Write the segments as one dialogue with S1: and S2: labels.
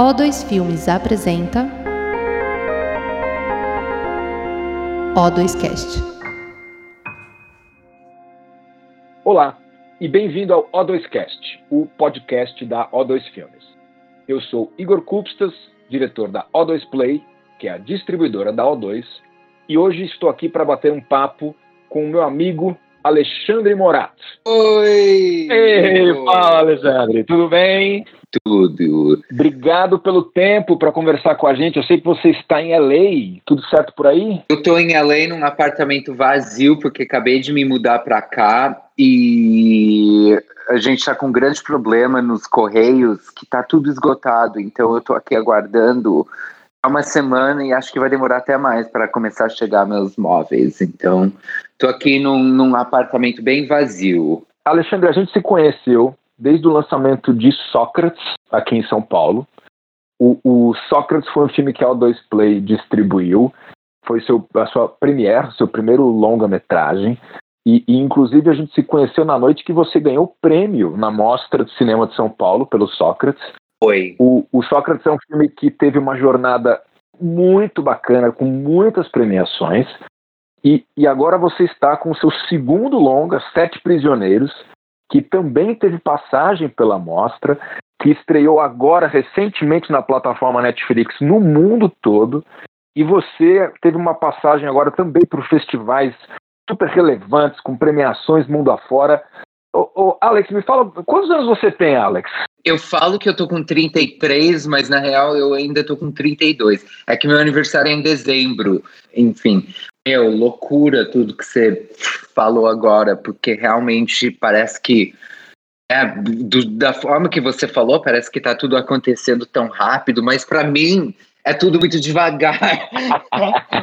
S1: O2 Filmes apresenta O2Cast.
S2: Olá e bem-vindo ao O2Cast, o podcast da O2 Filmes. Eu sou Igor Kupstas, diretor da O2 Play, que é a distribuidora da O2, e hoje estou aqui para bater um papo com o meu amigo Alexandre Morato.
S3: Oi!
S2: Ei, fala Alexandre, tudo bem?
S3: Tudo.
S2: Obrigado pelo tempo para conversar com a gente. Eu sei que você está em LA, tudo certo por aí?
S3: Eu estou em LA num apartamento vazio porque acabei de me mudar para cá e a gente está com um grande problema nos correios que está tudo esgotado. Então eu estou aqui aguardando há uma semana e acho que vai demorar até mais para começar a chegar meus móveis. Então estou aqui num, num apartamento bem vazio.
S2: Alexandre, a gente se conheceu desde o lançamento de Sócrates, aqui em São Paulo. O, o Sócrates foi um filme que a O2 Play distribuiu, foi seu, a sua premiere, seu primeiro longa-metragem. E, e, inclusive, a gente se conheceu na noite que você ganhou o prêmio na Mostra de Cinema de São Paulo pelo Sócrates.
S3: Foi.
S2: O, o Sócrates é um filme que teve uma jornada muito bacana, com muitas premiações. E, e agora você está com o seu segundo longa, Sete Prisioneiros, que também teve passagem pela mostra, que estreou agora recentemente na plataforma Netflix no mundo todo. E você teve uma passagem agora também para festivais super relevantes, com premiações mundo afora. Ô, ô, Alex, me fala, quantos anos você tem, Alex?
S3: Eu falo que eu tô com 33, mas na real eu ainda tô com 32. É que meu aniversário é em dezembro, enfim. Meu, loucura tudo que você falou agora, porque realmente parece que é, do, da forma que você falou, parece que tá tudo acontecendo tão rápido, mas para mim é tudo muito devagar.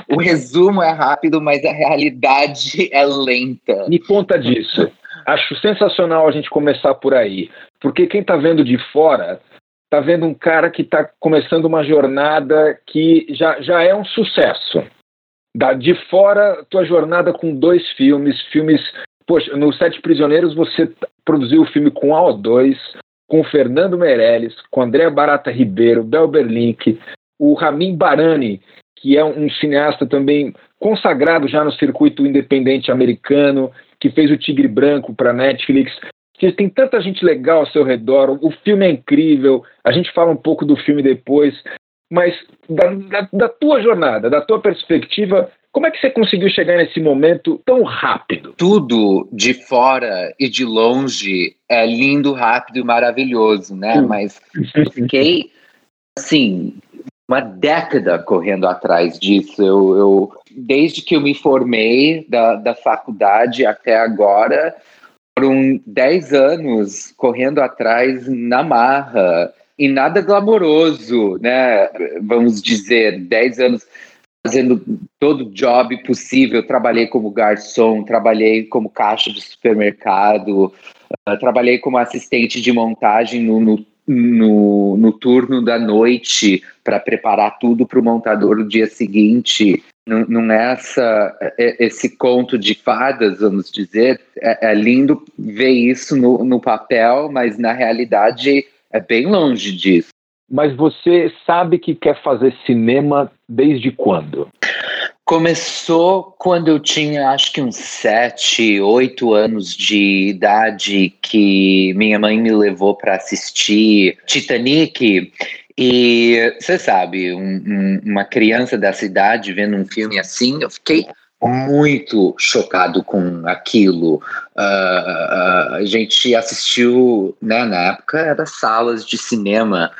S3: o resumo é rápido, mas a realidade é lenta.
S2: Me conta disso. Acho sensacional a gente começar por aí, porque quem tá vendo de fora tá vendo um cara que tá começando uma jornada que já, já é um sucesso da, de fora, tua jornada com dois filmes, filmes. Poxa, no Sete Prisioneiros você produziu o filme com a O2, com Fernando Meirelles, com André Barata Ribeiro, Bel Berlink, o Ramin Barani, que é um cineasta também consagrado já no circuito independente americano, que fez o Tigre Branco para Netflix. Que tem tanta gente legal ao seu redor, o filme é incrível, a gente fala um pouco do filme depois, mas da, da, da, tua jornada, da tua perspectiva, como é que você conseguiu chegar nesse momento tão rápido?
S3: Tudo de fora e de longe é lindo, rápido e maravilhoso, né? Mas eu fiquei, assim, uma década correndo atrás disso. Eu, eu desde que eu me formei da, da faculdade até agora, foram 10 anos correndo atrás na marra e nada glamouroso, né? Vamos dizer, 10 anos fazendo todo job possível. Trabalhei como garçom, trabalhei como caixa de supermercado, uh, trabalhei como assistente de montagem no, no, no, no turno da noite para preparar tudo para o montador no dia seguinte. Não, não é essa, é, esse conto de fadas, vamos dizer. É, é lindo ver isso no, no papel, mas na realidade é bem longe disso.
S2: Mas você sabe que quer fazer cinema desde quando?
S3: Começou quando eu tinha acho que uns sete, oito anos de idade que minha mãe me levou para assistir Titanic. E você sabe, um, um, uma criança da cidade vendo um filme assim, eu fiquei muito chocado com aquilo. Uh, uh, a gente assistiu, né, na época, era salas de cinema.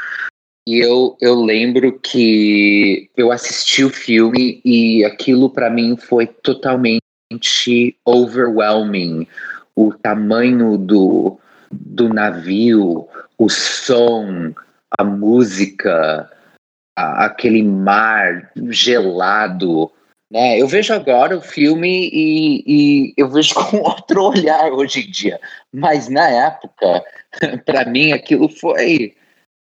S3: E eu, eu lembro que eu assisti o filme e aquilo para mim foi totalmente overwhelming. O tamanho do, do navio, o som, a música, a, aquele mar gelado né? Eu vejo agora o filme e, e eu vejo com outro olhar hoje em dia. Mas na época, para mim, aquilo foi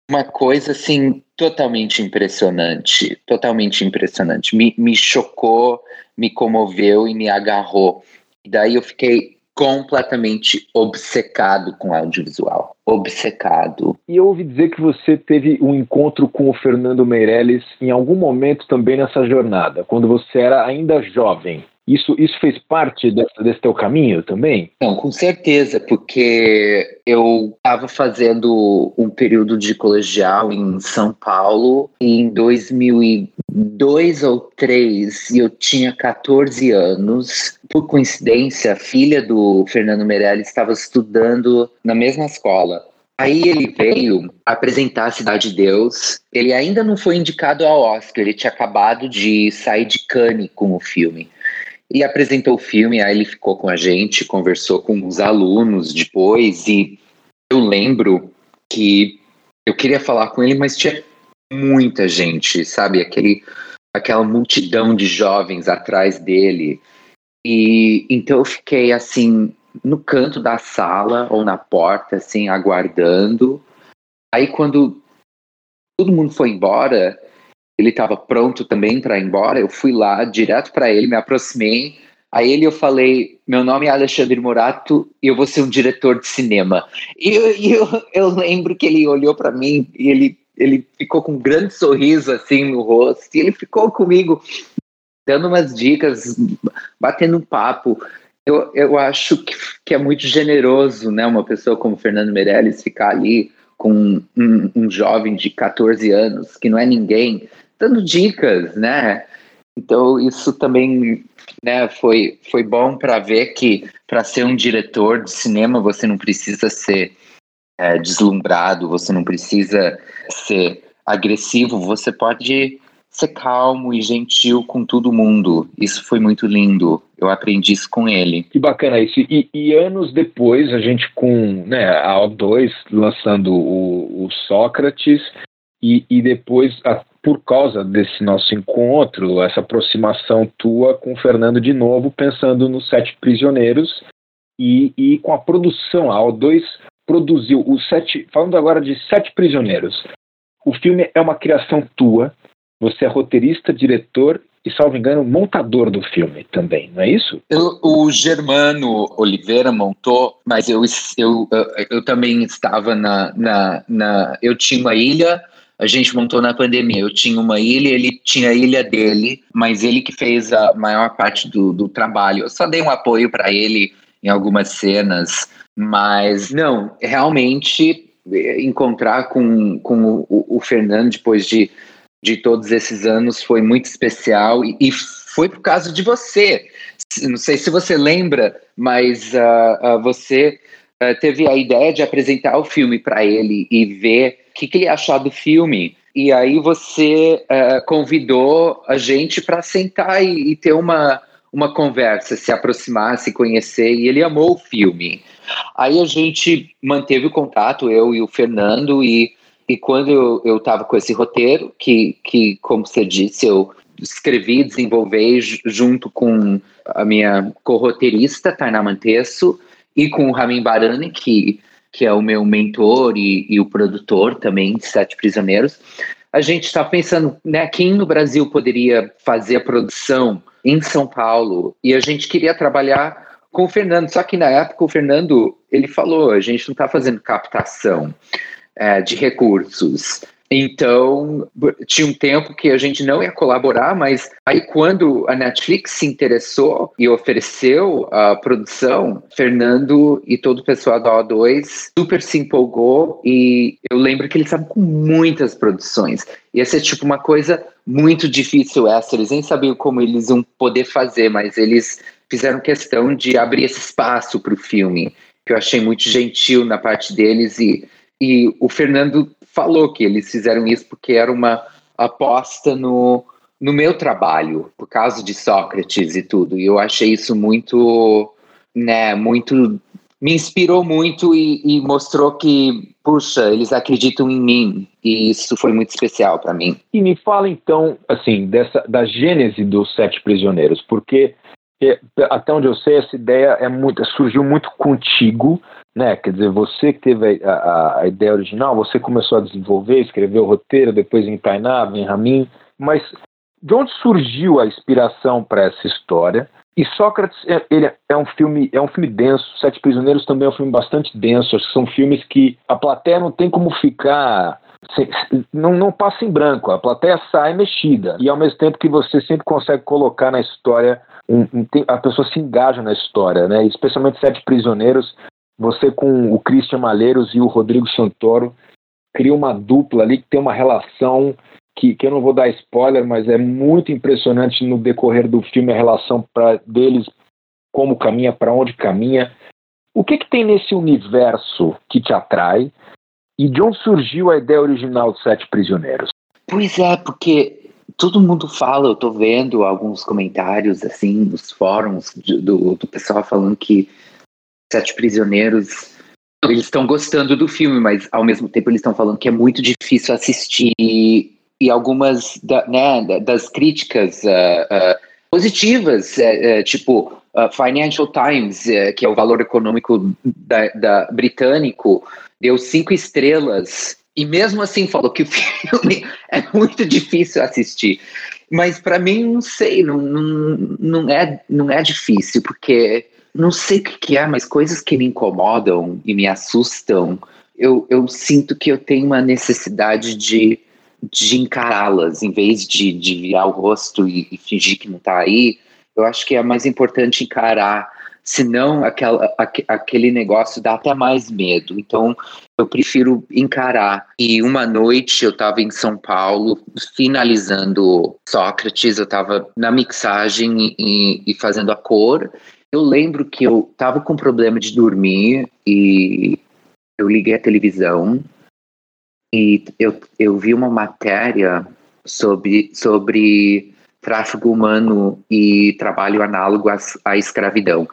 S3: uma coisa assim totalmente impressionante, totalmente impressionante. Me, me chocou, me comoveu e me agarrou. E daí eu fiquei completamente obcecado com audiovisual. Obcecado.
S2: E eu ouvi dizer que você teve um encontro com o Fernando Meirelles em algum momento também nessa jornada, quando você era ainda jovem. Isso, isso fez parte desse, desse teu caminho também?
S3: Não, com certeza, porque eu estava fazendo um período de colegial em São Paulo em 2002 ou 2003 e eu tinha 14 anos. Por coincidência, a filha do Fernando Meirelles estava estudando na mesma escola. Aí ele veio apresentar a Cidade de Deus. Ele ainda não foi indicado ao Oscar, ele tinha acabado de sair de Cannes com o filme e apresentou o filme. Aí ele ficou com a gente, conversou com os alunos depois. E eu lembro que eu queria falar com ele, mas tinha muita gente, sabe? Aquele, aquela multidão de jovens atrás dele. E então eu fiquei assim no canto da sala ou na porta, assim, aguardando. Aí quando todo mundo foi embora, ele estava pronto também para ir embora. Eu fui lá direto para ele, me aproximei. A ele eu falei: Meu nome é Alexandre Morato e eu vou ser um diretor de cinema. E eu, eu, eu lembro que ele olhou para mim e ele, ele ficou com um grande sorriso assim no rosto. E ele ficou comigo, dando umas dicas, batendo um papo. Eu, eu acho que, que é muito generoso, né? Uma pessoa como Fernando Meirelles ficar ali com um, um, jovem de 14 anos, que não é ninguém, dando dicas, né? Então isso também né, foi, foi bom para ver que para ser um diretor de cinema você não precisa ser é, deslumbrado, você não precisa ser agressivo, você pode ser calmo e gentil com todo mundo. Isso foi muito lindo. Eu aprendi isso com ele.
S2: Que bacana isso. E, e anos depois, a gente com né, a O2 lançando o, o Sócrates, e, e depois, por causa desse nosso encontro, essa aproximação tua com o Fernando de novo, pensando nos Sete Prisioneiros e, e com a produção, a O2 produziu os sete. Falando agora de Sete Prisioneiros. O filme é uma criação tua, você é roteirista, diretor e, salvo engano, montador do filme também, não é isso?
S3: Eu, o Germano Oliveira montou, mas eu, eu, eu, eu também estava na, na, na. Eu tinha uma ilha a gente montou na pandemia. Eu tinha uma ilha, ele tinha a ilha dele, mas ele que fez a maior parte do, do trabalho. Eu só dei um apoio para ele em algumas cenas, mas não, realmente encontrar com, com o, o Fernando depois de, de todos esses anos foi muito especial e, e foi por causa de você. Não sei se você lembra, mas uh, uh, você uh, teve a ideia de apresentar o filme para ele e ver que, que ele achou do filme. E aí você uh, convidou a gente para sentar e, e, ter uma, uma conversa, se aproximar, se conhecer, e ele amou o filme. Aí a gente manteve o contato, eu e o Fernando, e, e quando eu estava com esse roteiro, que, que, como você disse, eu escrevi, desenvolvi junto com a minha co-roteirista, Tainá Mantesso, e com o Ramin Barani, que que é o meu mentor e, e o produtor também de Sete Prisioneiros, a gente está pensando, né, quem no Brasil poderia fazer a produção em São Paulo? E a gente queria trabalhar com o Fernando, só que na época o Fernando, ele falou, a gente não está fazendo captação é, de recursos, então, tinha um tempo que a gente não ia colaborar, mas aí quando a Netflix se interessou e ofereceu a produção, Fernando e todo o pessoal da O2 super se empolgou e eu lembro que eles estavam com muitas produções. Ia ser tipo uma coisa muito difícil essa, eles nem sabiam como eles iam poder fazer, mas eles fizeram questão de abrir esse espaço para o filme, que eu achei muito gentil na parte deles e e o Fernando falou que eles fizeram isso porque era uma aposta no, no meu trabalho, por causa de Sócrates e tudo. E eu achei isso muito, né, muito. Me inspirou muito e, e mostrou que, puxa, eles acreditam em mim. E isso foi muito especial para mim.
S2: E me fala então, assim, dessa, da gênese dos Sete Prisioneiros, porque é, até onde eu sei, essa ideia é muito, surgiu muito contigo, né? Quer dizer, você que teve a, a, a, ideia original, você começou a desenvolver, escreveu o roteiro, depois em Tainá, em Ramin, mas de onde surgiu a inspiração para essa história? E Sócrates é, ele é um filme é um filme denso. Sete Prisioneiros também é um filme bastante denso. São filmes que a plateia não tem como ficar não, não passa em branco. A plateia sai mexida e ao mesmo tempo que você sempre consegue colocar na história um, um, a pessoa se engaja na história, né? Especialmente Sete Prisioneiros. Você com o Christian Malheiros e o Rodrigo Santoro cria uma dupla ali que tem uma relação que, que eu não vou dar spoiler, mas é muito impressionante no decorrer do filme a relação pra, deles, como caminha, para onde caminha. O que, que tem nesse universo que te atrai? E de onde surgiu a ideia original de Sete Prisioneiros?
S3: Pois é, porque todo mundo fala, eu tô vendo alguns comentários assim nos fóruns do, do pessoal falando que Sete Prisioneiros. Eles estão gostando do filme, mas ao mesmo tempo eles estão falando que é muito difícil assistir. E algumas da, né, das críticas uh, uh, positivas, uh, tipo Financial Times, que é o valor econômico da, da, britânico, deu cinco estrelas. E mesmo assim falou que o filme é muito difícil assistir. Mas para mim, não sei, não, não, não, é, não é difícil, porque não sei o que, que é, mas coisas que me incomodam e me assustam, eu, eu sinto que eu tenho uma necessidade de de encará-las, em vez de, de virar o rosto e, e fingir que não está aí, eu acho que é mais importante encarar, senão aquela, aquele negócio dá até mais medo. Então, eu prefiro encarar. E uma noite eu estava em São Paulo, finalizando Sócrates, eu estava na mixagem e, e, fazendo a cor. Eu lembro que eu estava com problema de dormir e eu liguei a televisão e eu, eu vi uma matéria sobre, sobre tráfico humano e trabalho análogo à, à escravidão.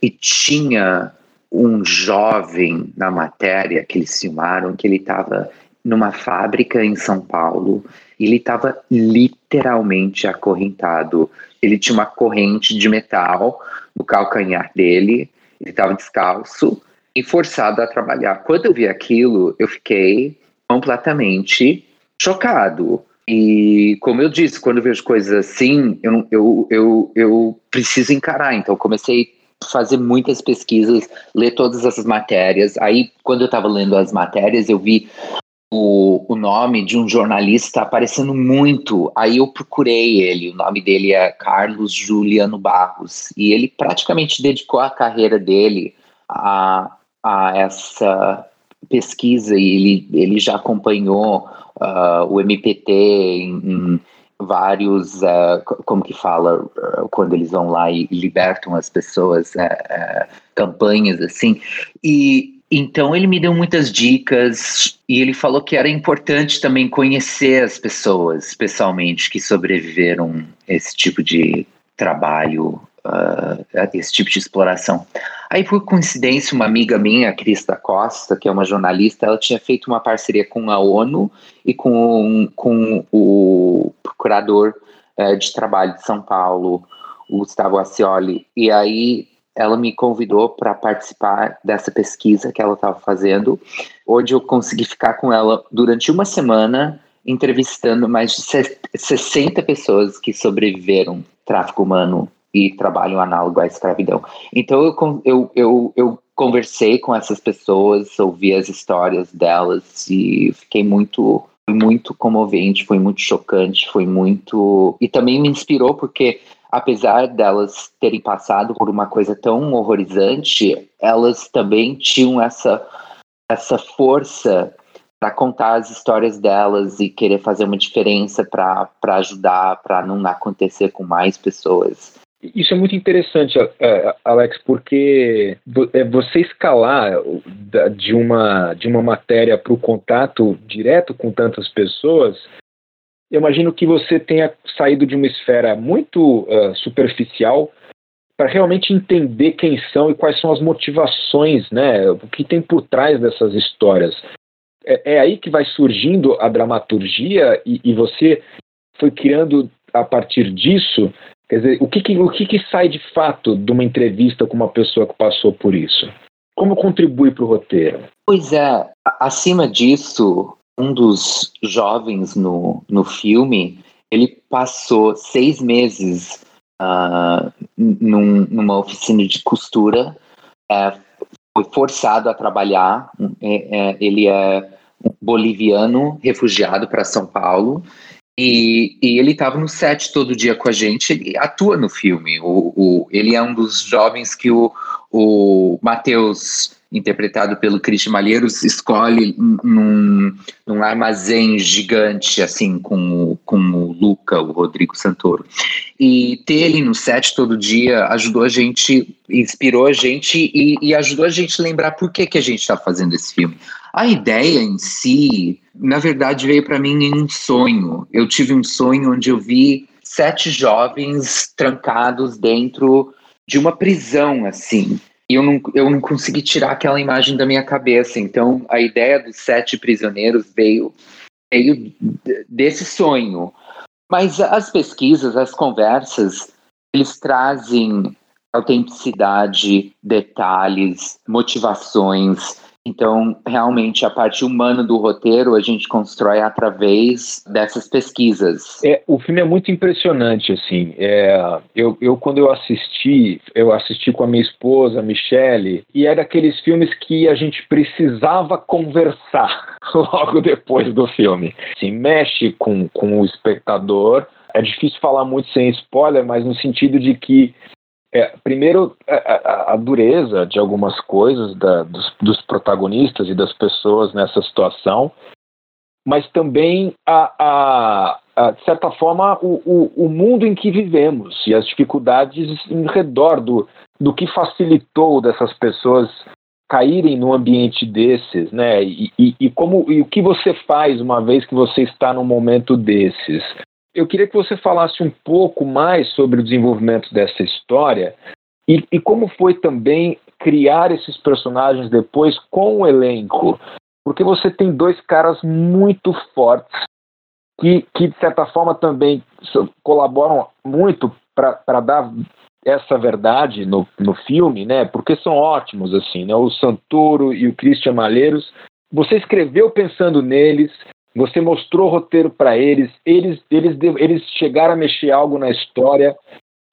S3: E tinha um jovem na matéria que eles filmaram que ele estava numa fábrica em São Paulo e ele estava literalmente acorrentado. Ele tinha uma corrente de metal no calcanhar dele, ele estava descalço e forçado a trabalhar. Quando eu vi aquilo, eu fiquei completamente chocado. E, como eu disse, quando eu vejo coisas assim, eu, eu, eu, eu preciso encarar. Então, comecei a fazer muitas pesquisas, ler todas essas matérias. Aí, quando eu estava lendo as matérias, eu vi o, o nome de um jornalista aparecendo muito. Aí eu procurei ele. O nome dele é Carlos Juliano Barros. E ele praticamente dedicou a carreira dele a, a essa pesquisa e ele, ele já acompanhou uh, o MPT em, em vários, uh, como que fala, uh, quando eles vão lá e libertam as pessoas, uh, campanhas assim. E então ele me deu muitas dicas e ele falou que era importante também conhecer as pessoas, especialmente que sobreviveram a esse tipo de trabalho uh, esse tipo de exploração. Aí, por coincidência, uma amiga minha, Crista Costa, que é uma jornalista, ela tinha feito uma parceria com a ONU e com, com o procurador uh, de trabalho de São Paulo, Gustavo Ascioli, e aí ela me convidou para participar dessa pesquisa que ela estava fazendo, onde eu consegui ficar com ela durante uma semana entrevistando mais de 60 pessoas que sobreviveram tráfico humano e trabalham análogo à escravidão. Então eu, eu, eu, eu conversei com essas pessoas, ouvi as histórias delas e fiquei muito muito comovente, foi muito chocante, foi muito e também me inspirou porque apesar delas terem passado por uma coisa tão horrorizante, elas também tinham essa essa força para contar as histórias delas e querer fazer uma diferença para ajudar, para não acontecer com mais pessoas.
S2: Isso é muito interessante, é, Alex, porque é, você escalar de uma, de uma matéria para o contato direto com tantas pessoas, eu imagino que você tenha saído de uma esfera muito uh, superficial para realmente entender quem são e quais são as motivações, né? O que tem por trás dessas histórias. É, é aí que vai surgindo a dramaturgia e, e você foi criando a partir disso Quer dizer, o que, que o que, que sai de fato de uma entrevista com uma pessoa que passou por isso? Como contribui para o roteiro?
S3: Pois é, acima disso, um dos jovens no, no filme, ele passou seis meses uh, num, numa oficina de costura, é, foi forçado a trabalhar. É, é, ele é boliviano, refugiado para São Paulo. E, e ele estava no set todo dia com a gente, ele atua no filme. O, o, ele é um dos jovens que o, o Matheus interpretado pelo Christian Malheiros, escolhe num, num, armazém gigante, assim, com, com o Luca, o Rodrigo Santoro. E ter ele no set todo dia ajudou a gente, inspirou a gente e, e ajudou a gente a lembrar por que, que a gente está fazendo esse filme. A ideia em si, na verdade, veio para mim em um sonho. Eu tive um sonho onde eu vi sete jovens trancados dentro de uma prisão, assim e eu não, eu não consegui tirar aquela imagem da minha cabeça. Então, a ideia dos sete prisioneiros veio, veio desse sonho. Mas as pesquisas, as conversas, eles trazem autenticidade, detalhes, motivações. Então, realmente, a parte humana do roteiro a gente constrói através dessas pesquisas.
S2: É, o filme é muito impressionante, assim. É, eu, eu, quando eu assisti, eu assisti com a minha esposa, Michele, e era aqueles filmes que a gente precisava conversar logo depois do filme. Assim, mexe com, com o espectador. É difícil falar muito sem spoiler, mas no sentido de que é, primeiro, a, a, dureza de algumas coisas da, dos, dos, protagonistas e das pessoas nessa situação, mas também, a, a de certa forma, o, o, o, mundo em que vivemos e as dificuldades em redor do, do que facilitou dessas pessoas caírem num ambiente desses, né? E, e, e como e o que você faz uma vez que você está num momento desses? Eu queria que você falasse um pouco mais sobre o desenvolvimento dessa história e, e como foi também criar esses personagens depois com o elenco. Porque você tem dois caras muito fortes que, que de certa forma, também colaboram muito para dar essa verdade no, no filme, né? Porque são ótimos, assim, né? O Santoro e o Christian Malheiros. Você escreveu pensando neles, você mostrou roteiro para eles, eles, eles, eles chegaram a mexer algo na história.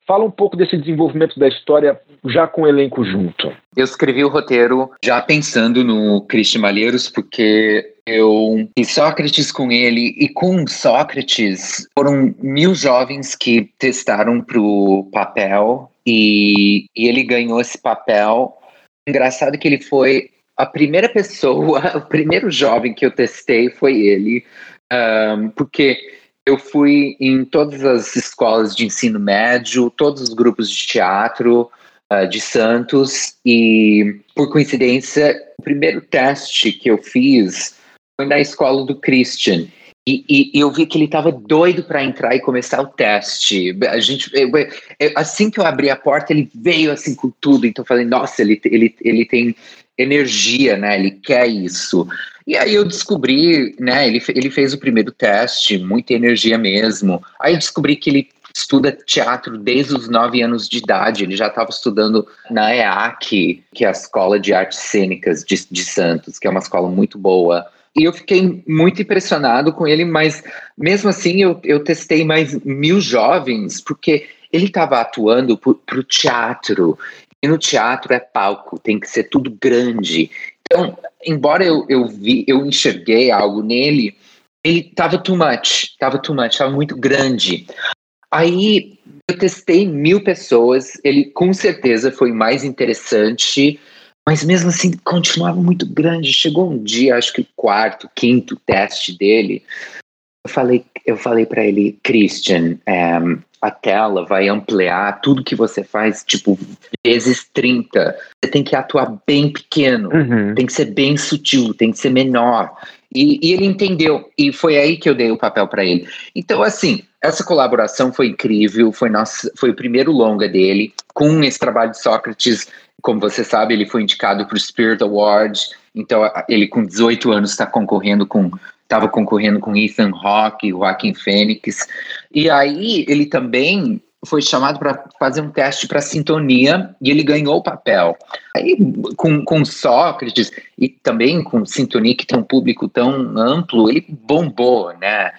S2: Fala um pouco desse desenvolvimento da história já com o elenco junto.
S3: Eu escrevi o roteiro já pensando no Christian Malheiros, porque eu fiz Sócrates com ele, e com Sócrates foram mil jovens que testaram para o papel, e, e ele ganhou esse papel. Engraçado que ele foi a primeira pessoa, o primeiro jovem que eu testei foi ele, um, porque eu fui em todas as escolas de ensino médio, todos os grupos de teatro uh, de Santos, e por coincidência, o primeiro teste que eu fiz foi na escola do Christian. E, e, eu vi que ele estava doido para entrar e começar o teste. A gente, eu, eu, assim que eu abri a porta, ele veio assim com tudo. Então eu falei, nossa, ele, ele, ele tem energia, né? Ele quer isso. E aí eu descobri, né? Ele, ele fez o primeiro teste, muita energia mesmo. Aí eu descobri que ele estuda teatro desde os nove anos de idade. Ele já estava estudando na EAC, que é a Escola de Artes Cênicas de, de Santos, que é uma escola muito boa. E eu fiquei muito impressionado com ele, mas mesmo assim eu, eu testei mais mil jovens, porque ele estava atuando para o teatro. E no teatro é palco, tem que ser tudo grande. Então, embora eu, eu vi, eu enxerguei algo nele, ele tava too much, tava too much, tava muito grande. Aí eu testei mil pessoas, ele com certeza foi mais interessante, mas mesmo assim continuava muito grande. Chegou um dia, acho que o quarto, quinto teste dele, eu falei, eu falei para ele, Christian, um, a tela vai ampliar tudo que você faz, tipo, vezes 30. Você tem que atuar bem pequeno, uhum. tem que ser bem sutil, tem que ser menor. E, e ele entendeu, e foi aí que eu dei o papel para ele. Então, assim, essa colaboração foi incrível, foi, nossa, foi o primeiro longa dele, com esse trabalho de Sócrates. Como você sabe, ele foi indicado para o Spirit Award, então ele com 18 anos está concorrendo com estava concorrendo com Ethan Hawke, Joaquim Fênix. E aí ele também foi chamado para fazer um teste para sintonia e ele ganhou o papel. Aí com, com Sócrates e também com Sintonia, que tem um público tão amplo, ele bombou, né?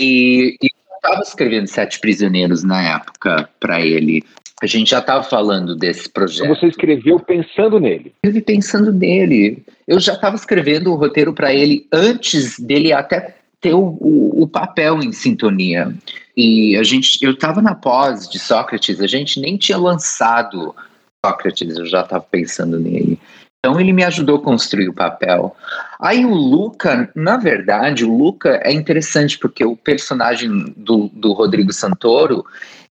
S3: E, e eu estava escrevendo Sete Prisioneiros na época para ele. A gente já estava falando desse projeto.
S2: Você escreveu pensando nele?
S3: Escrevi pensando nele. Eu já estava escrevendo o roteiro para ele antes dele até ter o, o, o, papel em sintonia. E a gente, eu estava na pós de Sócrates, a gente nem tinha lançado Sócrates, eu já estava pensando nele. Então ele me ajudou a construir o papel. Aí o Luca, na verdade, o Luca é interessante porque o personagem do, do Rodrigo Santoro,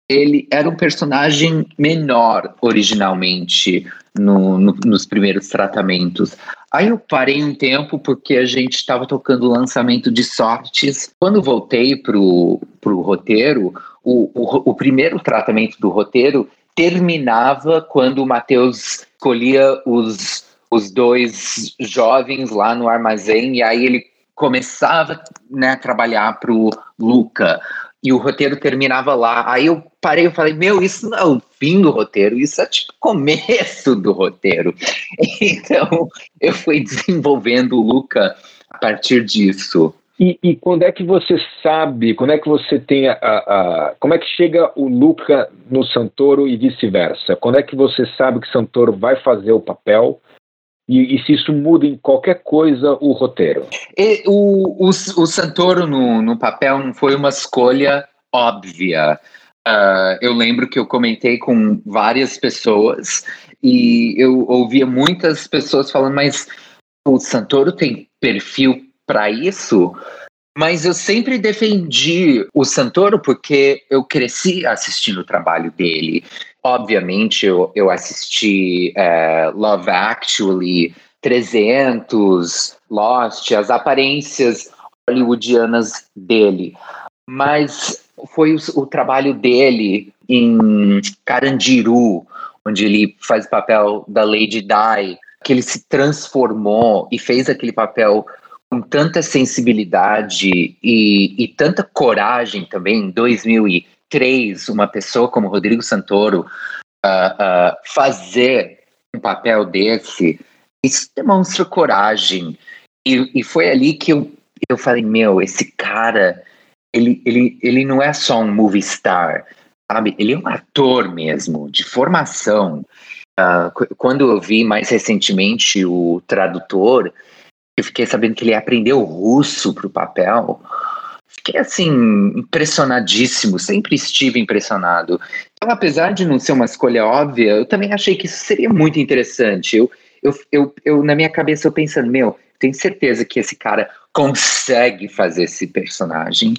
S3: ele era um personagem menor originalmente no, no, nos primeiros tratamentos. Aí eu parei um tempo porque a gente estava tocando o lançamento de Sortes. Quando voltei para o roteiro, o, o, primeiro tratamento do roteiro terminava quando o Matheus escolhia os os dois jovens lá no armazém, e aí ele começava né, a trabalhar para o Luca, e o roteiro terminava lá. Aí eu parei e falei, meu, isso não é o fim do roteiro, isso é tipo começo do roteiro. Então eu fui desenvolvendo o Luca a partir disso.
S2: E, e, quando é que você sabe, quando é que você tem a, a, Como é que chega o Luca no Santoro e vice-versa? Quando é que você sabe que Santoro vai fazer o papel e, e, se isso muda em qualquer coisa o roteiro?
S3: E, o, o, o Santoro no, no papel não foi uma escolha óbvia. Uh, eu lembro que eu comentei com várias pessoas e eu ouvia muitas pessoas falando, mas o Santoro tem perfil para isso? Mas eu sempre defendi o Santoro porque eu cresci assistindo o trabalho dele. Obviamente, eu, eu assisti é, Love Actually, 300, Lost, as aparências hollywoodianas dele. Mas foi o, o trabalho dele em Carandiru, onde ele faz o papel da Lady Di, que ele se transformou e fez aquele papel com tanta sensibilidade e, e tanta coragem também em 2000 três, uma pessoa como Rodrigo Santoro uh, uh, fazer um papel desse, isso demonstra coragem. E, e foi ali que eu, eu falei, meu, esse cara, ele, ele, ele não é só um movie star, sabe? Ele é um ator mesmo, de formação. Uh, quando eu vi mais recentemente o tradutor, eu fiquei sabendo que ele aprendeu russo para o papel fiquei assim, impressionadíssimo, sempre estive impressionado. Então, apesar de não ser uma escolha óbvia, eu também achei que isso seria muito interessante. Eu, eu, eu, eu na minha cabeça, eu pensando, meu, tenho certeza que esse cara consegue fazer esse personagem.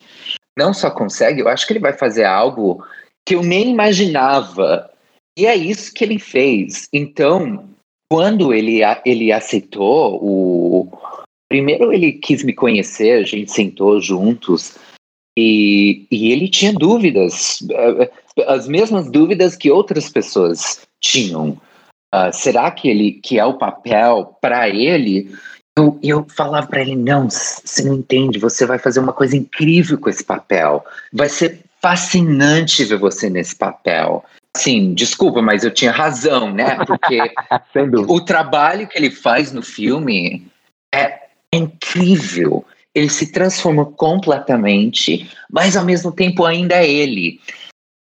S3: Não só consegue, eu acho que ele vai fazer algo que eu nem imaginava. E é isso que ele fez. Então, quando ele, ele aceitou o, Primeiro ele quis me conhecer, a gente sentou juntos e, e ele tinha dúvidas, as mesmas dúvidas que outras pessoas tinham. Uh, será que ele que é o papel para ele? Eu, eu falava para ele não, você não entende. Você vai fazer uma coisa incrível com esse papel. Vai ser fascinante ver você nesse papel. Sim, desculpa, mas eu tinha razão, né? Porque o trabalho que ele faz no filme é é incrível. Ele se transforma completamente, mas ao mesmo tempo ainda é ele.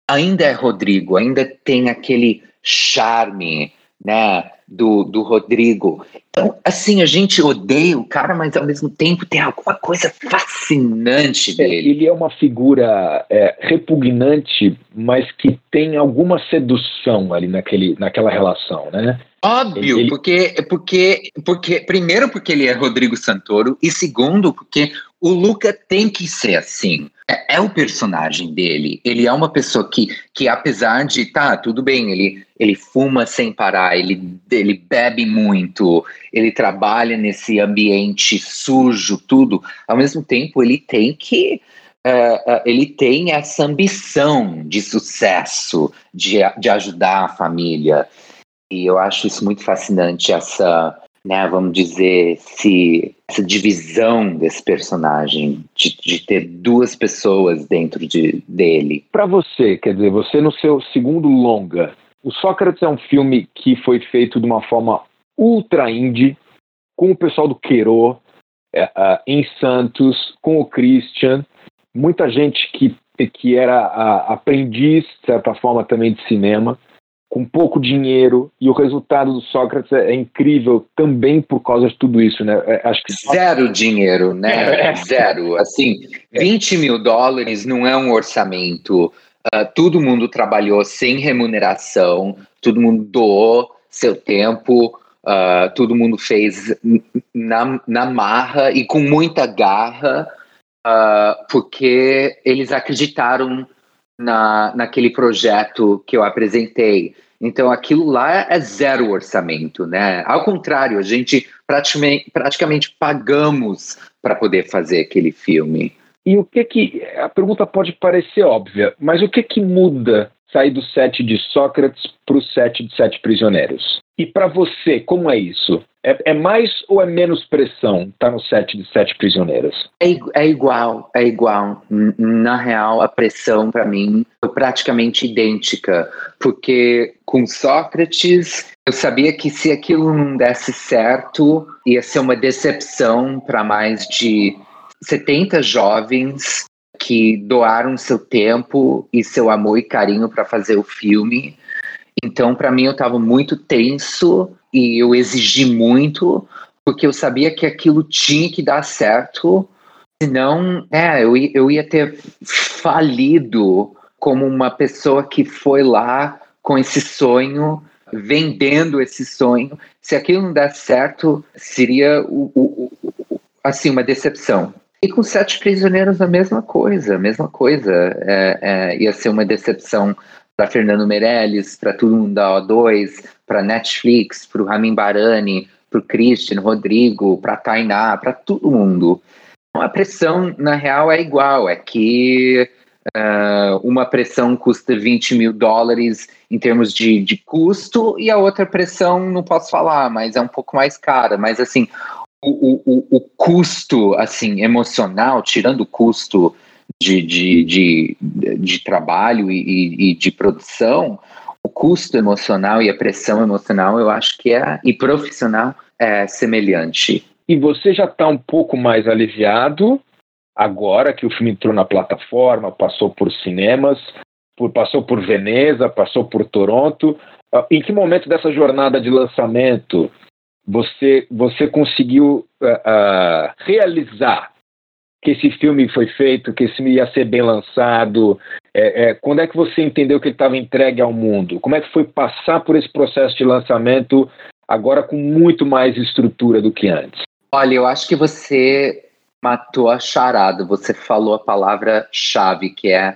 S3: Ainda é Rodrigo, ainda tem aquele charme, né, do, do Rodrigo. Então, assim, a gente odeia o cara, mas ao mesmo tempo tem alguma coisa fascinante é, dele.
S2: É, ele é uma figura é, repugnante, mas que tem alguma sedução ali naquele, naquela relação, né?
S3: Óbvio, ele... porque, porque, porque primeiro porque ele é Rodrigo Santoro e segundo porque o Luca tem que ser assim. É, é, o personagem dele. Ele é uma pessoa que, que apesar de tá tudo bem, ele, ele fuma sem parar, ele, ele bebe muito, ele trabalha nesse ambiente sujo, tudo. Ao mesmo tempo, ele tem que Uh, uh, ele tem essa ambição de sucesso, de, de ajudar a família. E eu acho isso muito fascinante, essa, né, vamos dizer, se, essa divisão desse personagem, de, de ter duas pessoas dentro de, dele.
S2: Para você, quer dizer, você no seu segundo longa, o Sócrates é um filme que foi feito de uma forma ultra indie, com o pessoal do Queiro, é, uh, em Santos, com o Christian, muita gente que, que era aprendiz, de certa forma, também de cinema. Com pouco dinheiro, e o resultado do Sócrates é, é incrível também por causa de tudo isso, né? É,
S3: acho que Zero dinheiro, né? É. Zero. Assim, 20 mil dólares não é um orçamento. Uh, todo mundo trabalhou sem remuneração, todo mundo doou seu tempo, Uh, todo mundo fez na, na marra e com muita garra, uh, porque eles acreditaram na, naquele projeto que eu apresentei. Então, aquilo lá é zero orçamento, né? Ao contrário, a gente praticamente, praticamente pagamos para poder fazer aquele filme.
S2: E o que que. A pergunta pode parecer óbvia, mas o que que muda sair do set de Sócrates para o set de Sete Prisioneiros? E para você, como é isso? É, é, mais ou é menos pressão estar tá no set de Sete Prisioneiros?
S3: É, é igual, é igual. Na real, a pressão para mim foi praticamente idêntica, porque com Sócrates eu sabia que se aquilo não desse certo, ia ser uma decepção para mais de 70 jovens que doaram seu tempo e seu amor e carinho para fazer o filme. Então, para mim, eu estava muito tenso e eu exigi muito, porque eu sabia que aquilo tinha que dar certo, senão, é, eu, eu ia ter falido como uma pessoa que foi lá com esse sonho, vendendo esse sonho. Se aquilo não der certo, seria o, o, o, assim uma decepção. E com Sete Prisioneiros a mesma coisa, a mesma coisa. É, é, ia ser uma decepção para Fernando Meirelles, para todo mundo da O2, para Netflix, para o Ramin Barani, para o Christian, Rodrigo, para Tainá, para todo mundo. A pressão, na real, é igual, é que uh, uma pressão custa 20 mil dólares em termos de, de custo e a outra pressão, não posso falar, mas é um pouco mais cara. Mas, assim, o, o, o custo assim emocional, tirando o custo de, de, de, de trabalho e, e, de produção, o custo emocional e a pressão emocional, eu acho que é, e profissional, é semelhante.
S2: E você já está um pouco mais aliviado agora que o filme entrou na plataforma, passou por cinemas, por, passou por Veneza, passou por Toronto. Ah, em que momento dessa jornada de lançamento você, você conseguiu uh, uh, realizar que esse filme foi feito, que esse filme ia ser bem lançado? É, é, quando é que você entendeu que ele estava entregue ao mundo? Como é que foi passar por esse processo de lançamento agora com muito mais estrutura do que antes?
S3: Olha, eu acho que você matou a charada. Você falou a palavra-chave, que é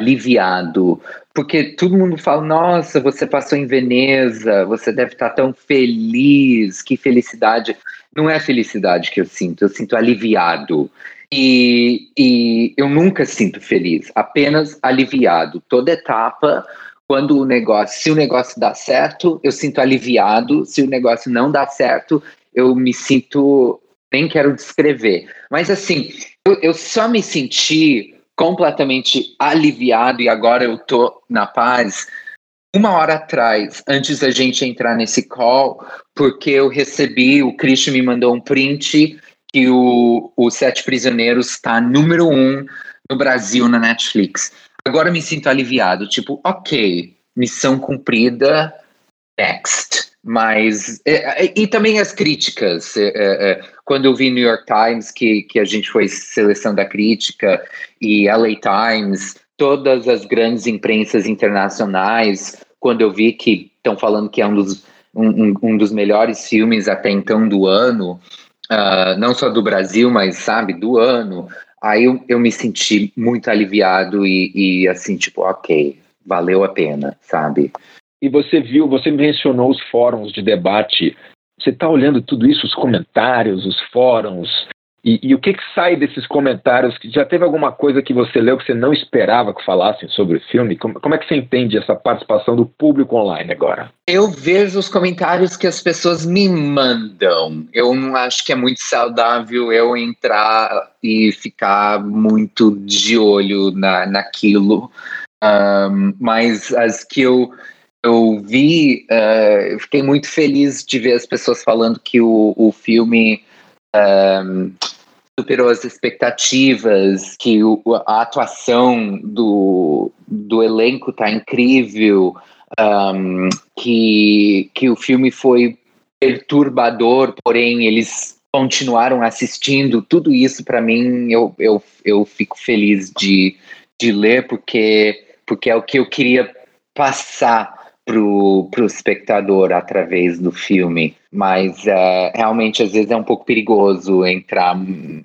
S3: aliviado, porque todo mundo fala: nossa, você passou em Veneza, você deve estar tão feliz, que felicidade. Não é felicidade que eu sinto, eu sinto aliviado. E, e eu nunca sinto feliz, apenas aliviado. Toda etapa, quando o negócio, se o negócio dá certo, eu sinto aliviado, se o negócio não dá certo, eu me sinto, nem quero descrever. Mas assim, eu, eu só me senti completamente aliviado e agora eu tô na paz. Uma hora atrás, antes da gente entrar nesse call, porque eu recebi, o Christian me mandou um print que o, o Sete Prisioneiros está número um no Brasil na Netflix. Agora me sinto aliviado, tipo, ok, missão cumprida, next. Mas, e, e, também as críticas. É, é, quando eu vi New York Times, que, que a gente foi seleção da crítica, e LA Times, todas as grandes imprensas internacionais, quando eu vi que estão falando que é um dos, um, um, dos melhores filmes até então do ano, uh, não só do Brasil, mas, sabe, do ano, aí eu, eu me senti muito aliviado e, e assim, tipo, ok, valeu a pena, sabe?
S2: E você viu, você mencionou os fóruns de debate. Você está olhando tudo isso, os comentários, os fóruns, e, e, o que, que sai desses comentários? Já teve alguma coisa que você leu que você não esperava que falassem sobre o filme? Como, como, é que você entende essa participação do público online agora?
S3: Eu vejo os comentários que as pessoas me mandam. Eu não acho que é muito saudável eu entrar e ficar muito de olho na, naquilo. Um, mas as que eu eu vi, uh, eu fiquei muito feliz de ver as pessoas falando que o, o filme um, superou as expectativas, que o, a atuação do, do elenco tá incrível, um, que, que o filme foi perturbador, porém eles continuaram assistindo. Tudo isso, para mim, eu, eu, eu fico feliz de, de ler, porque, porque é o que eu queria passar pro, pro espectador através do filme, mas é, realmente às vezes é um pouco perigoso entrar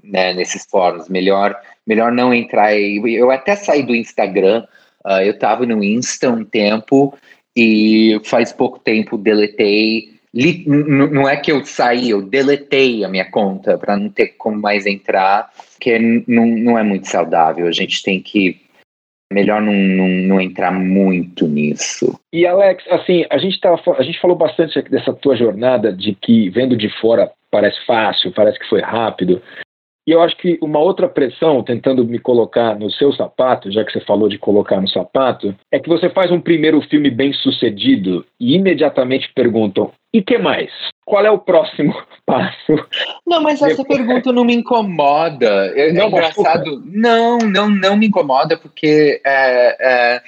S3: né, nesses fóruns. Melhor, melhor não entrar. Eu até saí do Instagram. Uh, eu estava no Insta um tempo e faz pouco tempo deletei. Li, não é que eu saí, eu deletei a minha conta para não ter como mais entrar, que não, não é muito saudável. A gente tem que melhor não, não, não, entrar muito nisso.
S2: E Alex, assim, a gente tava, a gente falou bastante dessa tua jornada de que vendo de fora parece fácil, parece que foi rápido. E eu acho que uma outra pressão, tentando me colocar no seu sapato, já que você falou de colocar no sapato, é que você faz um primeiro filme bem sucedido e imediatamente perguntam: e que mais? Qual é o próximo passo?
S3: Não, mas essa Depois... pergunta não me incomoda. É, é não, engraçado. Não, não, não me incomoda, porque é, é,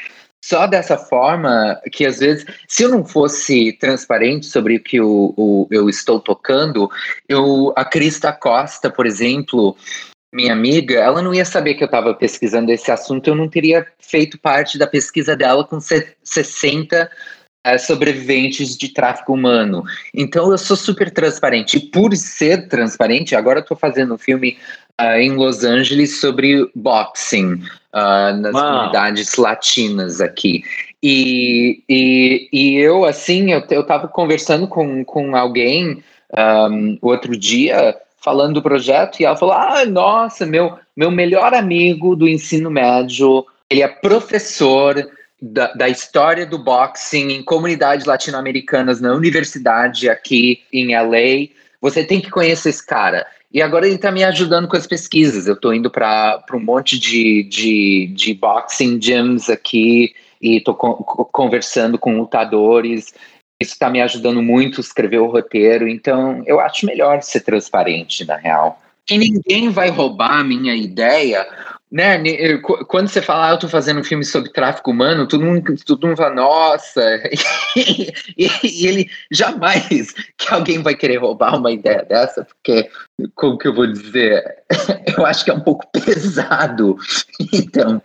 S3: só dessa forma que às vezes, se eu não fosse transparente sobre o que eu, o, eu estou tocando, eu, a Crista Costa, por exemplo, minha amiga, ela não ia saber que eu estava pesquisando esse assunto, eu não teria feito parte da pesquisa dela com 60 é, sobreviventes de tráfico humano. Então eu sou super transparente. E por ser transparente, agora eu tô fazendo um filme uh, em Los Angeles sobre boxing uh, nas Uau. comunidades latinas aqui. E, e, e eu, assim, eu, eu tava conversando com, com alguém um, outro dia falando do projeto e ela falou: Ah, nossa, meu, meu melhor amigo do ensino médio, ele é professor da, da, história do boxing em comunidades latino-americanas na universidade aqui em LA. Você tem que conhecer esse cara. E agora ele está me ajudando com as pesquisas. Eu estou indo para um monte de, de, de boxing gyms aqui e estou conversando com lutadores. Isso está me ajudando muito a escrever o roteiro. Então, eu acho melhor ser transparente, na real. E ninguém vai roubar a minha ideia né, quando você fala, ah, eu tô fazendo um filme sobre tráfico humano, todo mundo, todo mundo fala, nossa, e, e, ele jamais que alguém vai querer roubar uma ideia dessa, porque, como que eu vou dizer, eu acho que é um pouco pesado, então...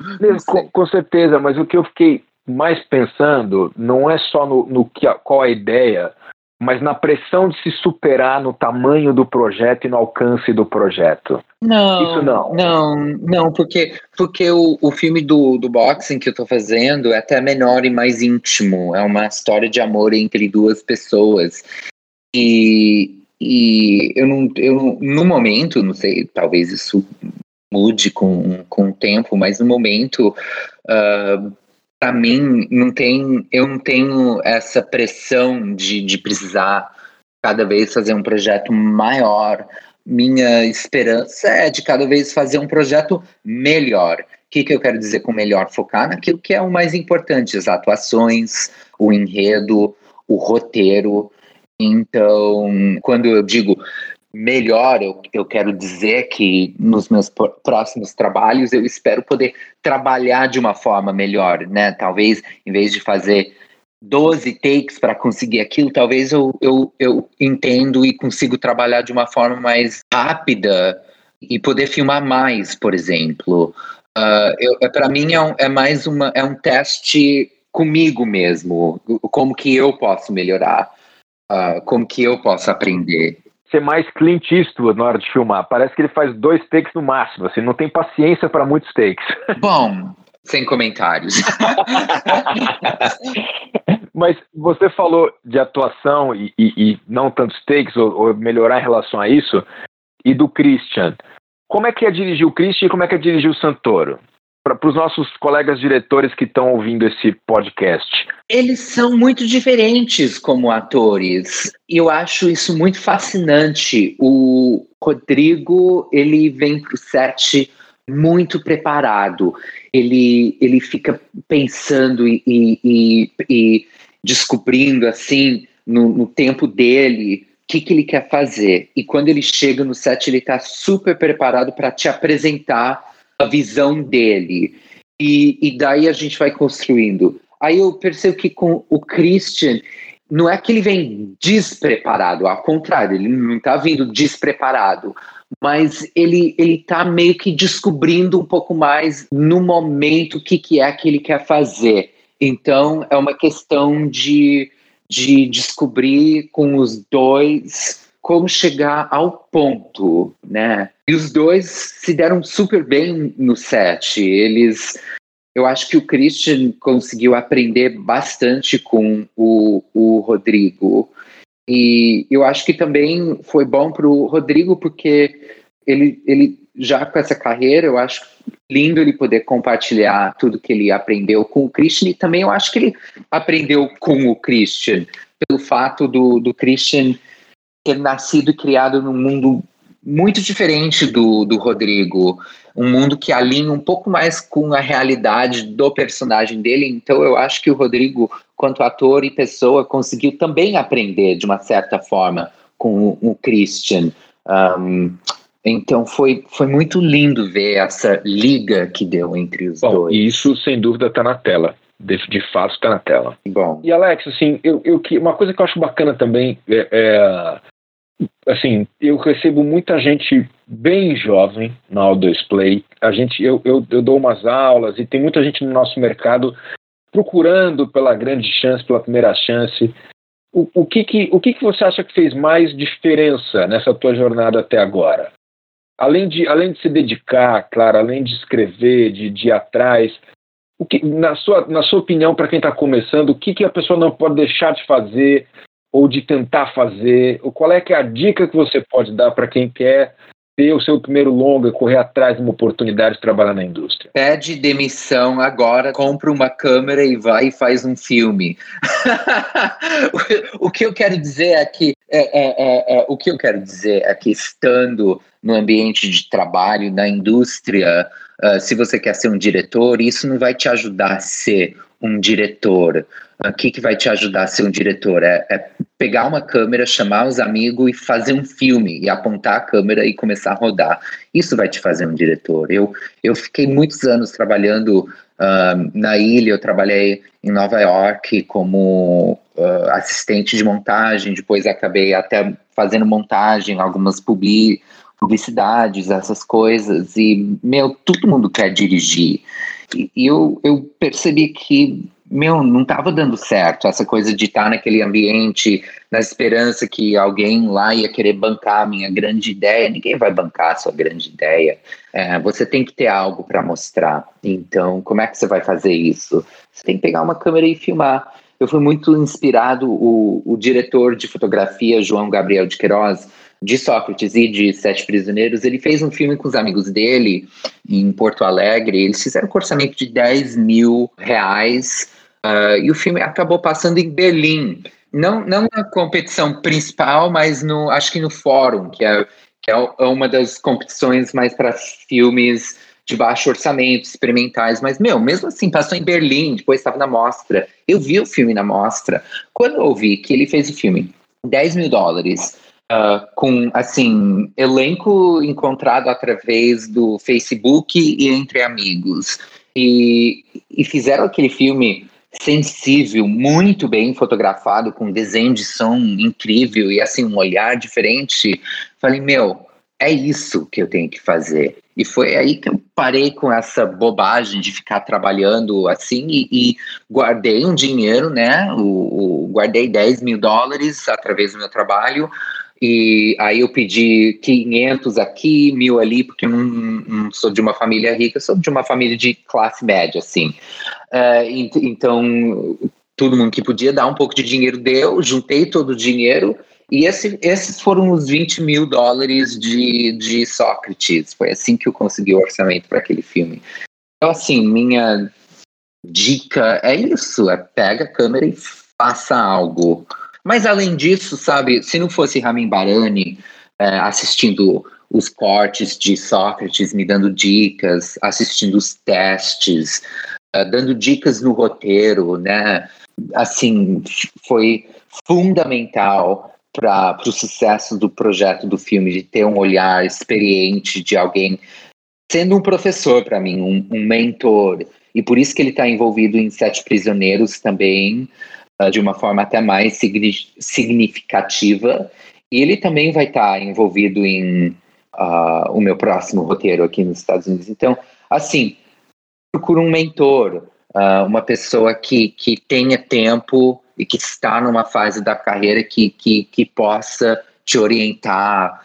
S2: Com, com, certeza, mas o que eu fiquei mais pensando não é só no, no que, qual a ideia, mas na pressão de se superar no tamanho do projeto e no alcance do projeto.
S3: Não, Isso não. Não, não, porque, porque o, o filme do, do boxing que eu tô fazendo é até menor e mais íntimo. É uma história de amor entre duas pessoas. E, e eu não, eu no momento, não sei, talvez isso mude com, com o tempo, mas no momento. Uh, para mim não tem eu não tenho essa pressão de, de precisar cada vez fazer um projeto maior. Minha esperança é de cada vez fazer um projeto melhor. O que, que eu quero dizer com melhor? Focar naquilo que é o mais importante as atuações o enredo o roteiro. Então quando eu digo melhor, eu, eu quero dizer que nos meus próximos trabalhos eu espero poder trabalhar de uma forma melhor, né? Talvez em vez de fazer 12 takes para conseguir aquilo, talvez eu, eu, eu entendo e consigo trabalhar de uma forma mais rápida e poder filmar mais, por exemplo. Uh, é, para mim é, um, é mais uma, é um teste comigo mesmo, como que eu posso melhorar, uh, como que eu posso aprender
S2: ser mais Clint Eastwood na hora de filmar. Parece que ele faz dois takes no máximo, assim, não tem paciência para muitos takes.
S3: Bom, sem comentários.
S2: Mas você falou de atuação e, e, e não tantos takes, ou, ou, melhorar em relação a isso, e do Christian. Como é que é dirigir o Christian e como é que é dirigir o Santoro? Para os nossos colegas diretores que estão ouvindo esse podcast?
S3: Eles são muito diferentes como atores. Eu acho isso muito fascinante. O Rodrigo, ele vem para o set muito preparado. Ele, ele fica pensando e, e, e descobrindo, assim, no, no tempo dele, o que, que ele quer fazer. E quando ele chega no set, ele está super preparado para te apresentar a visão dele. E, e daí a gente vai construindo. aí eu percebo que com o Christian, não é que ele vem despreparado, ao contrário, ele não está vindo despreparado, mas ele ele está meio que descobrindo um pouco mais no momento o que, que é que ele quer fazer. Então é uma questão de, de descobrir com os dois como chegar ao ponto, né? E os dois se deram super bem no set. Eles eu acho que o Christian conseguiu aprender bastante com o, o Rodrigo. E eu acho que também foi bom para o Rodrigo, porque ele, ele já com essa carreira, eu acho lindo ele poder compartilhar tudo que ele aprendeu com o Christian. E também eu acho que ele aprendeu com o Christian, pelo fato do, do Christian ter nascido e criado num mundo muito diferente do, do Rodrigo um mundo que alinha um pouco mais com a realidade do personagem dele. Então eu acho que o Rodrigo, quanto ator e pessoa, conseguiu também aprender de uma certa forma com o, o Christian. Um, então foi, foi muito lindo ver essa liga que deu entre os
S2: Bom,
S3: dois.
S2: Isso sem dúvida está na tela. De, de fato está na tela.
S3: Bom.
S2: E Alex, assim, eu, eu, uma coisa que eu acho bacana também é, é assim, eu recebo muita gente bem jovem na Audioplay. A gente, eu, eu, eu, dou umas aulas e tem muita gente no nosso mercado procurando pela grande chance, pela primeira chance. O, o, que, que, o que, que você acha que fez mais diferença nessa tua jornada até agora? Além de, além de se dedicar, claro, além de escrever, de, de ir atrás, o que, na, sua, na sua opinião, para quem está começando, o que, que a pessoa não pode deixar de fazer ou de tentar fazer? Qual é que é a dica que você pode dar para quem quer ter o seu primeiro longa, correr atrás de uma oportunidade de trabalhar na indústria?
S3: Pede demissão agora, compra uma câmera e vai e faz um filme. o que eu quero dizer é que é, é, é, é, o que eu quero dizer é estando no ambiente de trabalho, na indústria, uh, se você quer ser um diretor, isso não vai te ajudar a ser um diretor. O que, que vai te ajudar a ser um diretor? É, é, pegar uma câmera, chamar os amigos e fazer um filme, e apontar a câmera e começar a rodar. Isso vai te fazer um diretor. Eu, eu fiquei muitos anos trabalhando uh, na ilha, eu trabalhei em Nova York como uh, assistente de montagem, depois acabei até fazendo montagem, algumas publi, publicidades, essas coisas, e, meu, todo mundo quer dirigir. E eu, eu percebi que meu, não estava dando certo essa coisa de estar naquele ambiente, na esperança que alguém lá ia querer bancar a minha grande ideia. Ninguém vai bancar a sua grande ideia. É, você tem que ter algo para mostrar. Então, como é que você vai fazer isso? Você tem que pegar uma câmera e filmar. Eu fui muito inspirado, o, o diretor de fotografia, João Gabriel de Queiroz, de Sócrates e de Sete Prisioneiros, ele fez um filme com os amigos dele em Porto Alegre. Eles fizeram um orçamento de 10 mil reais Uh, e o filme acabou passando em Berlim, não, não na competição principal, mas no, acho que no fórum, que é, que é uma das competições mais para filmes de baixo orçamento, experimentais, mas, meu, mesmo assim, passou em Berlim, depois estava na mostra. Eu vi o filme na mostra. Quando eu ouvi que ele fez o filme, 10 mil dólares, uh, com, assim, elenco encontrado através do Facebook e entre amigos, e, e fizeram aquele filme sensível, muito bem fotografado, com desenho de som incrível e assim um olhar diferente. Falei, meu, é isso que eu tenho que fazer. E foi aí que eu parei com essa bobagem de ficar trabalhando assim e, e guardei um dinheiro, né? O, o, guardei 10 mil dólares através do meu trabalho. E aí eu pedi 500 aqui, mil ali, porque eu não, não sou de uma família rica, sou de uma família de classe média, assim. Uh, então, todo mundo que podia dar um pouco de dinheiro deu, juntei todo o dinheiro e esse, esses foram os 20 mil dólares de, de Sócrates. Foi assim que eu consegui o orçamento para aquele filme. Então, assim, minha dica é isso: é pega a câmera e faça algo. Mas além disso, sabe, se não fosse Ramin Barani é, assistindo os cortes de Sócrates, me dando dicas, assistindo os testes, é, dando dicas no roteiro, né? Assim, foi fundamental para o sucesso do projeto do filme, de ter um olhar experiente de alguém sendo um professor para mim, um, um mentor e por isso que ele está envolvido em Sete Prisioneiros também, uh, de uma forma até mais significativa. E ele também vai estar tá envolvido em uh, o meu próximo roteiro aqui nos Estados Unidos. Então, assim, procura um mentor, uh, uma pessoa que, que tenha tempo e que está numa fase da carreira que, que, que possa te orientar,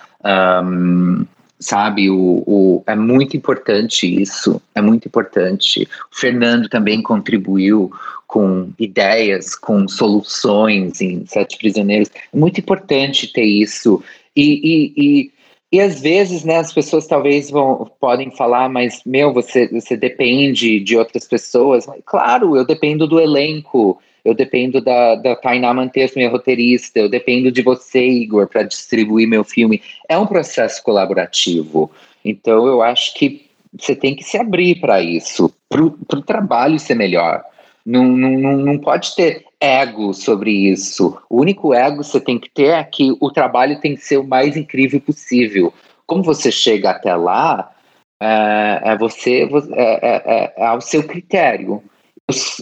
S3: um, sabe? O, o, é muito importante isso, é muito importante. O Fernando também contribuiu com ideias, com soluções em Sete Prisioneiros. É muito importante ter isso. E, e, e, e às vezes, né, as pessoas talvez vão, podem falar, mas, meu, você, você depende de outras pessoas. Claro, eu dependo do elenco, eu dependo da, da Tainá Mantes, minha roteirista, eu dependo de você, Igor, para distribuir meu filme. É um processo colaborativo. Então, eu acho que você tem que se abrir para isso, para o trabalho ser melhor. Não, não, não pode ter ego sobre isso. O único ego que você tem que ter é que o trabalho tem que ser o mais incrível possível. Como você chega até lá, é, é você é, é, é, é ao seu critério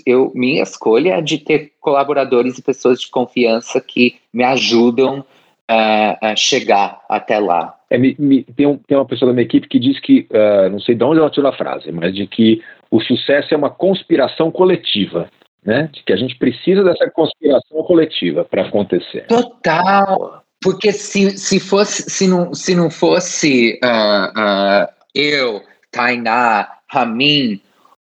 S3: eu, minha escolha é de ter colaboradores e pessoas de confiança que me ajudam uh, a chegar até lá.
S2: É, me, me, tem, um, tem, uma pessoa da minha equipe que diz que, uh, não sei de onde ela tirou a frase, mas de que o sucesso é uma conspiração coletiva. Né? De que a gente precisa dessa conspiração coletiva para acontecer.
S3: Total! Porque se, se, fosse, se, não, se não fosse uh, eu, Tainá, Ramin,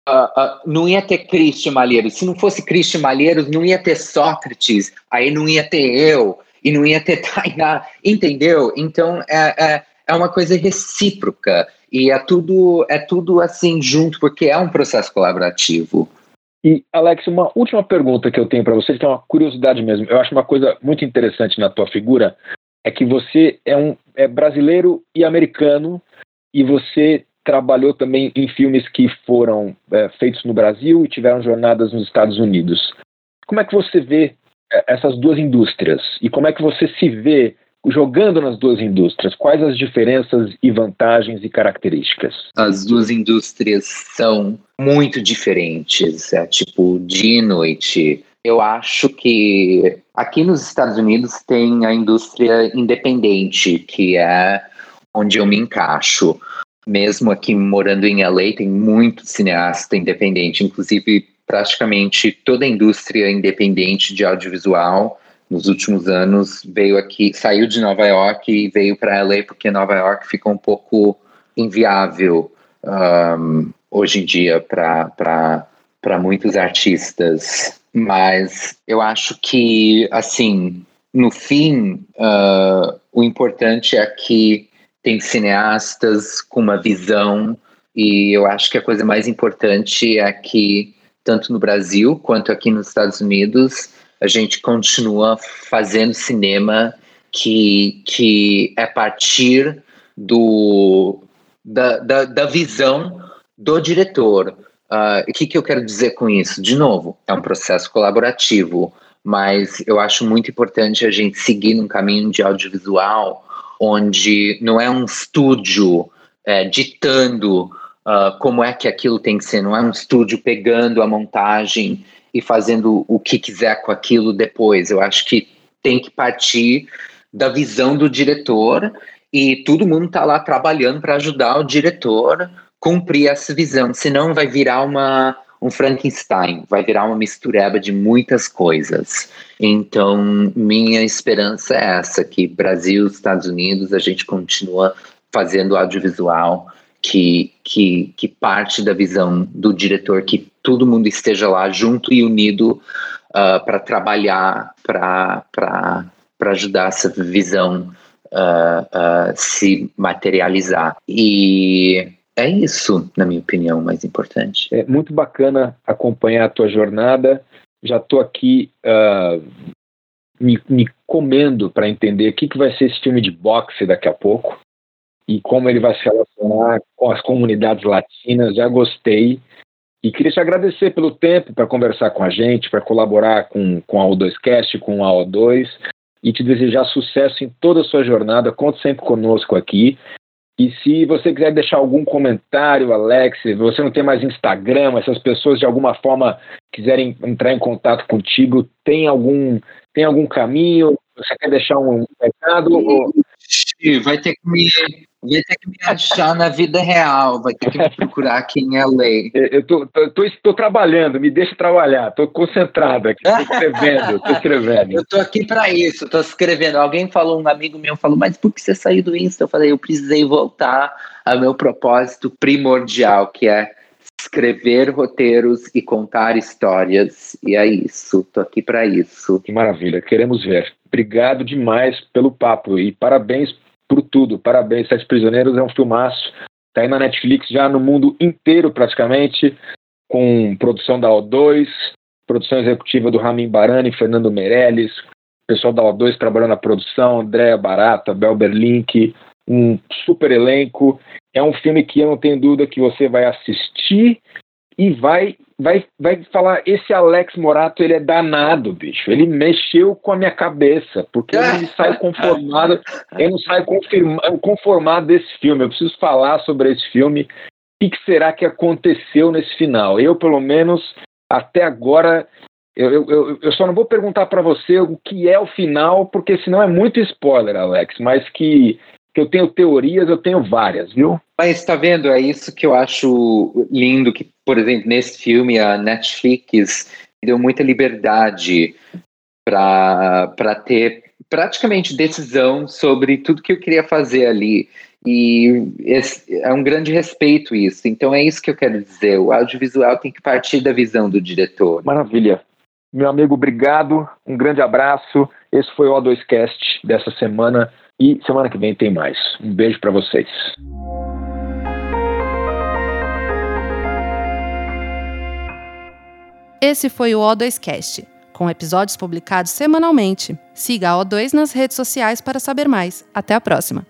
S3: Uh, uh, não ia ter Cristo Malheiros. Se não fosse Cristo Malheiros, não ia ter Sócrates, aí não ia ter eu, e não ia ter Tainá, entendeu? Então é, é, é, uma coisa recíproca e é tudo, é tudo assim junto, porque é um processo colaborativo.
S2: E, Alex, uma última pergunta que eu tenho para você, que é uma curiosidade mesmo. Eu acho uma coisa muito interessante na tua figura, é que você é um é brasileiro e americano, e você trabalhou também em filmes que foram é, feitos no Brasil e tiveram jornadas nos Estados Unidos. Como é que você vê é, essas duas indústrias e como é que você se vê jogando nas duas indústrias? Quais as diferenças e vantagens e características?
S3: As duas indústrias são muito diferentes, é tipo dia e noite. Eu acho que aqui nos Estados Unidos tem a indústria independente, que é onde eu me encaixo mesmo aqui morando em LA, tem muito cineasta independente, inclusive praticamente toda a indústria independente de audiovisual nos últimos anos veio aqui, saiu de Nova York e veio para LA porque Nova York ficou um pouco inviável um, hoje em dia para muitos artistas. Mas eu acho que, assim, no fim, uh, o importante é que tem cineastas com uma visão, e eu acho que a coisa mais importante é que, tanto no Brasil quanto aqui nos Estados Unidos, a gente continua fazendo cinema que, que é a partir do, da, da, da visão do diretor. Uh, o que, que eu quero dizer com isso? De novo, é um processo colaborativo, mas eu acho muito importante a gente seguir num caminho de audiovisual onde não é um estúdio é, ditando uh, como é que aquilo tem que ser, não é um estúdio pegando a montagem e fazendo o que quiser com aquilo depois. Eu acho que tem que partir da visão do diretor e todo mundo está lá trabalhando para ajudar o diretor cumprir essa visão, senão vai virar uma um Frankenstein, vai virar uma mistureba de muitas coisas. Então, minha esperança é essa, que Brasil, Estados Unidos, a gente continua fazendo audiovisual que, que, que parte da visão do diretor, que todo mundo esteja lá junto e unido uh, ah, para trabalhar, para ajudar essa visão uh, uh, se materializar. E é isso, na minha opinião, mais importante.
S2: É muito bacana acompanhar a tua jornada. Já estou aqui me, me, comendo para entender o que, que vai ser esse filme de boxe daqui a pouco e como ele vai se relacionar com as comunidades latinas. Já gostei. E queria te agradecer pelo tempo para conversar com a gente, para colaborar com, com a O2Cast, com a O2, e te desejar sucesso em toda a sua jornada. Conte sempre conosco aqui. E se você quiser deixar algum comentário, Alex, você não tem mais Instagram, essas pessoas de alguma forma quiserem entrar em contato contigo, tem algum, tem algum caminho? Você quer deixar um recado? Ou...
S3: Vai ter que me Vai ter que me achar na vida real, vai ter que me procurar aqui em LA.
S2: Eu tô, tô, tô, tô trabalhando, me deixa trabalhar, tô concentrado aqui, tô escrevendo, tô escrevendo.
S3: Eu tô aqui para isso, tô escrevendo. Alguém falou, um amigo meu falou, mas por que você saiu do Insta? Eu falei, eu precisei voltar ao meu propósito primordial, que é escrever roteiros e contar histórias. E é isso, tô aqui para isso.
S2: Que maravilha, queremos ver. Obrigado demais pelo papo e parabéns por tudo. Parabéns, Sete Prisioneiros é um filmaço. Tá aí na Netflix já no mundo inteiro praticamente, com produção da O2, produção executiva do Ramin Barani, Fernando Meirelles, pessoal da O2 trabalhando na produção, Andréa Barata, Bel Berlink, um super elenco. É um filme que eu não tenho dúvida que você vai assistir e vai vai vai falar esse Alex Morato ele é danado bicho. Ele mexeu com a minha cabeça porque eu não saio conformado eu não saio conformado desse filme. Eu preciso falar sobre esse filme. O que será que aconteceu nesse final? Eu pelo menos até agora eu, eu, eu só não vou perguntar para você o que é o final porque senão é muito spoiler Alex mas que que eu tenho teorias, eu tenho várias, viu?
S3: Mas está vendo, é isso que eu acho lindo, que, por exemplo, nesse filme a Netflix deu muita liberdade para ter praticamente decisão sobre tudo que eu queria fazer ali. E é um grande respeito isso. Então é isso que eu quero dizer. O audiovisual tem que partir da visão do diretor.
S2: Maravilha. Meu amigo, obrigado. Um grande abraço. Esse foi o O2Cast dessa semana. E semana que vem tem mais. Um beijo para vocês.
S1: Esse foi o O2Cast, com episódios publicados semanalmente. Siga a O2 nas redes sociais para saber mais. Até a próxima!